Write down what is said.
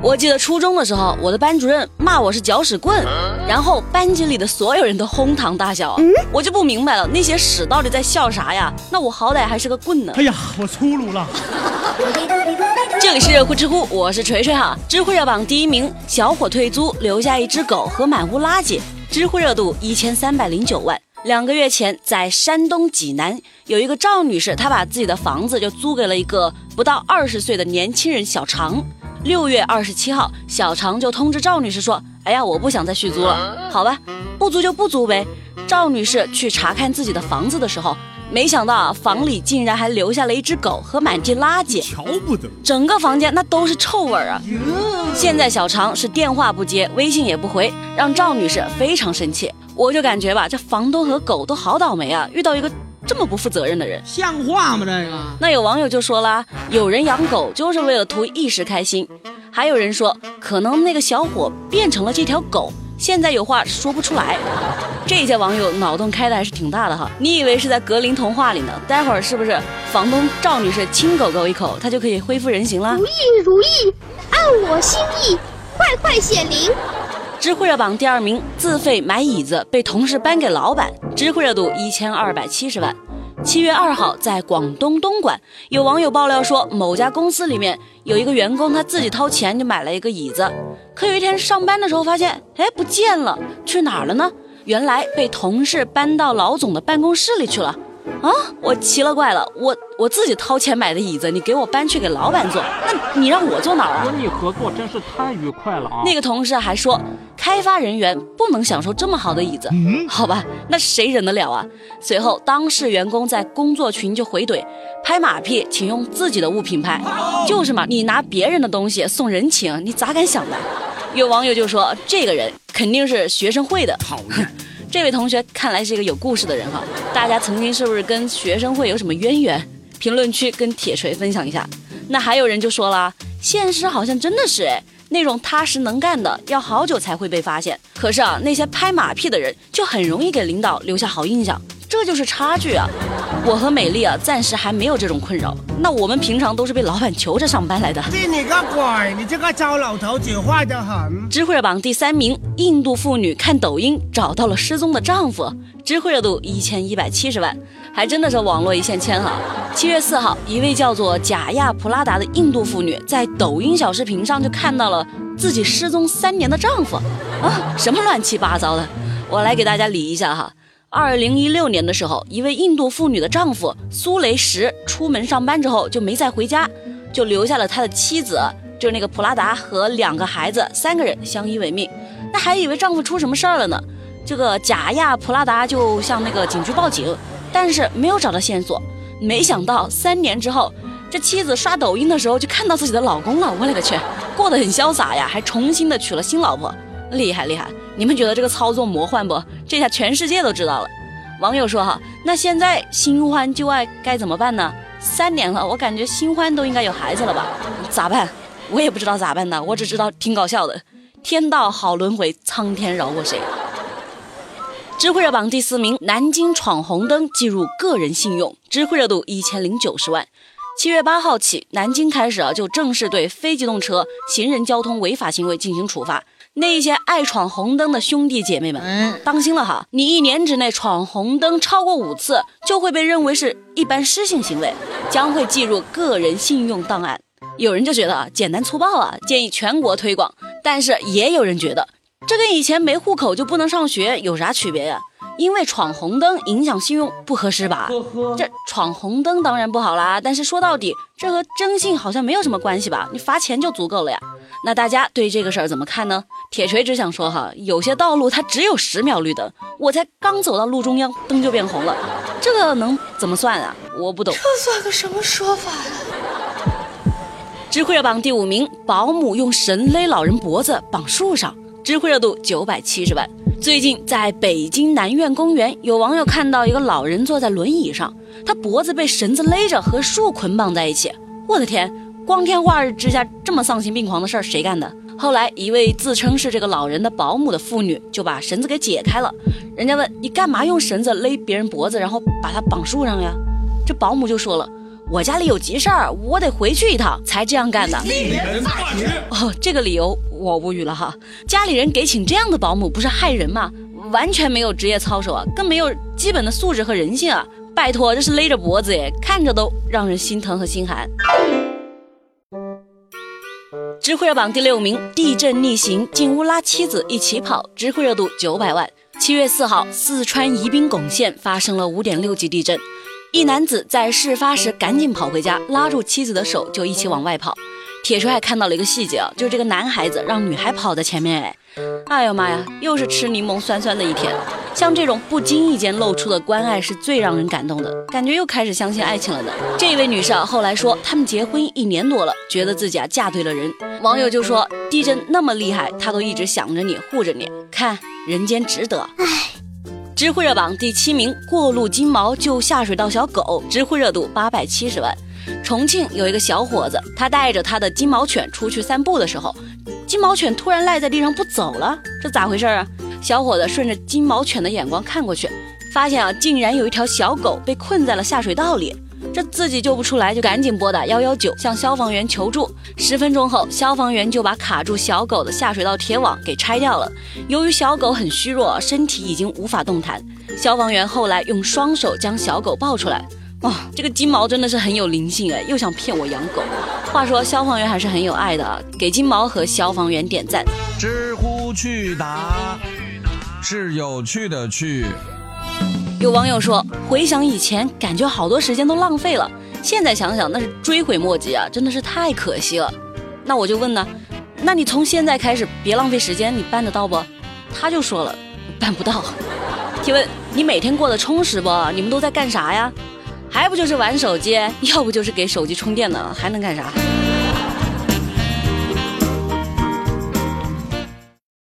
我记得初中的时候，我的班主任骂我是搅屎棍，然后班级里的所有人都哄堂大笑。我就不明白了，那些屎到底在笑啥呀？那我好歹还是个棍呢。哎呀，我粗鲁了。这里是热乎知乎，我是锤锤哈。知乎热榜第一名，小伙退租留下一只狗和满屋垃圾，知乎热度一千三百零九万。两个月前，在山东济南，有一个赵女士，她把自己的房子就租给了一个不到二十岁的年轻人小常。六月二十七号，小常就通知赵女士说：“哎呀，我不想再续租了，好吧，不租就不租呗。”赵女士去查看自己的房子的时候，没想到啊，房里竟然还留下了一只狗和满地垃圾，瞧不得，整个房间那都是臭味儿啊！现在小常是电话不接，微信也不回，让赵女士非常生气。我就感觉吧，这房东和狗都好倒霉啊，遇到一个。这么不负责任的人，像话吗？这个？那有网友就说了，有人养狗就是为了图一时开心，还有人说，可能那个小伙变成了这条狗，现在有话说不出来。这些网友脑洞开的还是挺大的哈，你以为是在格林童话里呢？待会儿是不是房东赵女士亲狗狗一口，它就可以恢复人形了？如意如意，按我心意，快快显灵。知乎热榜第二名，自费买椅子被同事搬给老板，知乎热度一千二百七十万。七月二号，在广东东莞，有网友爆料说，某家公司里面有一个员工，他自己掏钱就买了一个椅子，可有一天上班的时候发现，哎，不见了，去哪儿了呢？原来被同事搬到老总的办公室里去了。啊！我奇了怪了，我我自己掏钱买的椅子，你给我搬去给老板坐，那你让我坐哪儿啊？和你合作真是太愉快了啊！那个同事还说，开发人员不能享受这么好的椅子。嗯，好吧，那谁忍得了啊？随后，当事员工在工作群就回怼，拍马屁，请用自己的物品拍。就是嘛，你拿别人的东西送人情，你咋敢想的？有网友就说，这个人肯定是学生会的。讨厌。这位同学看来是一个有故事的人哈，大家曾经是不是跟学生会有什么渊源？评论区跟铁锤分享一下。那还有人就说了，现实好像真的是哎，那种踏实能干的要好久才会被发现，可是啊，那些拍马屁的人就很容易给领导留下好印象。这就是差距啊！我和美丽啊，暂时还没有这种困扰。那我们平常都是被老板求着上班来的。信你个鬼！你这个糟老头子坏得很。知会热榜第三名，印度妇女看抖音找到了失踪的丈夫，知会热度一千一百七十万，还真的是网络一线牵哈。七月四号，一位叫做贾亚普拉达的印度妇女在抖音小视频上就看到了自己失踪三年的丈夫啊，什么乱七八糟的，我来给大家理一下哈。二零一六年的时候，一位印度妇女的丈夫苏雷什出门上班之后就没再回家，就留下了他的妻子，就是那个普拉达和两个孩子，三个人相依为命。那还以为丈夫出什么事儿了呢？这个贾亚普拉达就向那个警局报警，但是没有找到线索。没想到三年之后，这妻子刷抖音的时候就看到自己的老公了。我勒个去，过得很潇洒呀，还重新的娶了新老婆，厉害厉害！你们觉得这个操作魔幻不？这下全世界都知道了。网友说哈，那现在新欢旧爱该怎么办呢？三年了，我感觉新欢都应该有孩子了吧？咋办？我也不知道咋办呢。我只知道挺搞笑的。天道好轮回，苍天饶过谁？知乎热榜第四名，南京闯红灯记入个人信用，知乎热度一千零九十万。七月八号起，南京开始啊，就正式对非机动车行人交通违法行为进行处罚。那些爱闯红灯的兄弟姐妹们，当心了哈！你一年之内闯红灯超过五次，就会被认为是一般失信行为，将会记入个人信用档案。有人就觉得啊，简单粗暴啊，建议全国推广。但是也有人觉得，这跟以前没户口就不能上学有啥区别呀？因为闯红灯影响信用不合适吧？这闯红灯当然不好啦，但是说到底，这和征信好像没有什么关系吧？你罚钱就足够了呀。那大家对这个事儿怎么看呢？铁锤只想说哈，有些道路它只有十秒绿灯，我才刚走到路中央，灯就变红了，这个能怎么算啊？我不懂，这算个什么说法呀？知乎热榜第五名，保姆用绳勒老人脖子绑树上，知乎热度九百七十万。最近在北京南苑公园，有网友看到一个老人坐在轮椅上，他脖子被绳子勒着，和树捆绑在一起。我的天，光天化日之下这么丧心病狂的事儿谁干的？后来一位自称是这个老人的保姆的妇女就把绳子给解开了。人家问你干嘛用绳子勒别人脖子，然后把他绑树上呀？这保姆就说了，我家里有急事儿，我得回去一趟，才这样干的。哦，这个理由我无语了哈。家里人给请这样的保姆，不是害人吗？完全没有职业操守啊，更没有基本的素质和人性啊！拜托，这是勒着脖子耶，看着都让人心疼和心寒。知乎热榜第六名，地震逆行进屋拉妻子一起跑，知乎热度九百万。七月四号，四川宜宾珙县发生了五点六级地震，一男子在事发时赶紧跑回家，拉住妻子的手就一起往外跑。铁锤还看到了一个细节啊，就是这个男孩子让女孩跑在前面，哎，哎呦妈呀，又是吃柠檬酸酸的一天。像这种不经意间露出的关爱是最让人感动的，感觉又开始相信爱情了呢。这位女士啊，后来说他们结婚一年多了，觉得自己啊嫁对了人。网友就说地震那么厉害，她都一直想着你，护着你，看人间值得。唉，知乎热榜第七名，过路金毛救下水道小狗，知乎热度八百七十万。重庆有一个小伙子，他带着他的金毛犬出去散步的时候，金毛犬突然赖在地上不走了，这咋回事啊？小伙子顺着金毛犬的眼光看过去，发现啊，竟然有一条小狗被困在了下水道里，这自己救不出来，就赶紧拨打幺幺九向消防员求助。十分钟后，消防员就把卡住小狗的下水道铁网给拆掉了。由于小狗很虚弱，身体已经无法动弹，消防员后来用双手将小狗抱出来。哇，这个金毛真的是很有灵性哎，又想骗我养狗。话说消防员还是很有爱的，给金毛和消防员点赞。知乎去答是有趣的趣。有网友说，回想以前，感觉好多时间都浪费了，现在想想那是追悔莫及啊，真的是太可惜了。那我就问呢，那你从现在开始别浪费时间，你办得到不？他就说了，办不到。提问，你每天过得充实不？你们都在干啥呀？还不就是玩手机，要不就是给手机充电呢，还能干啥？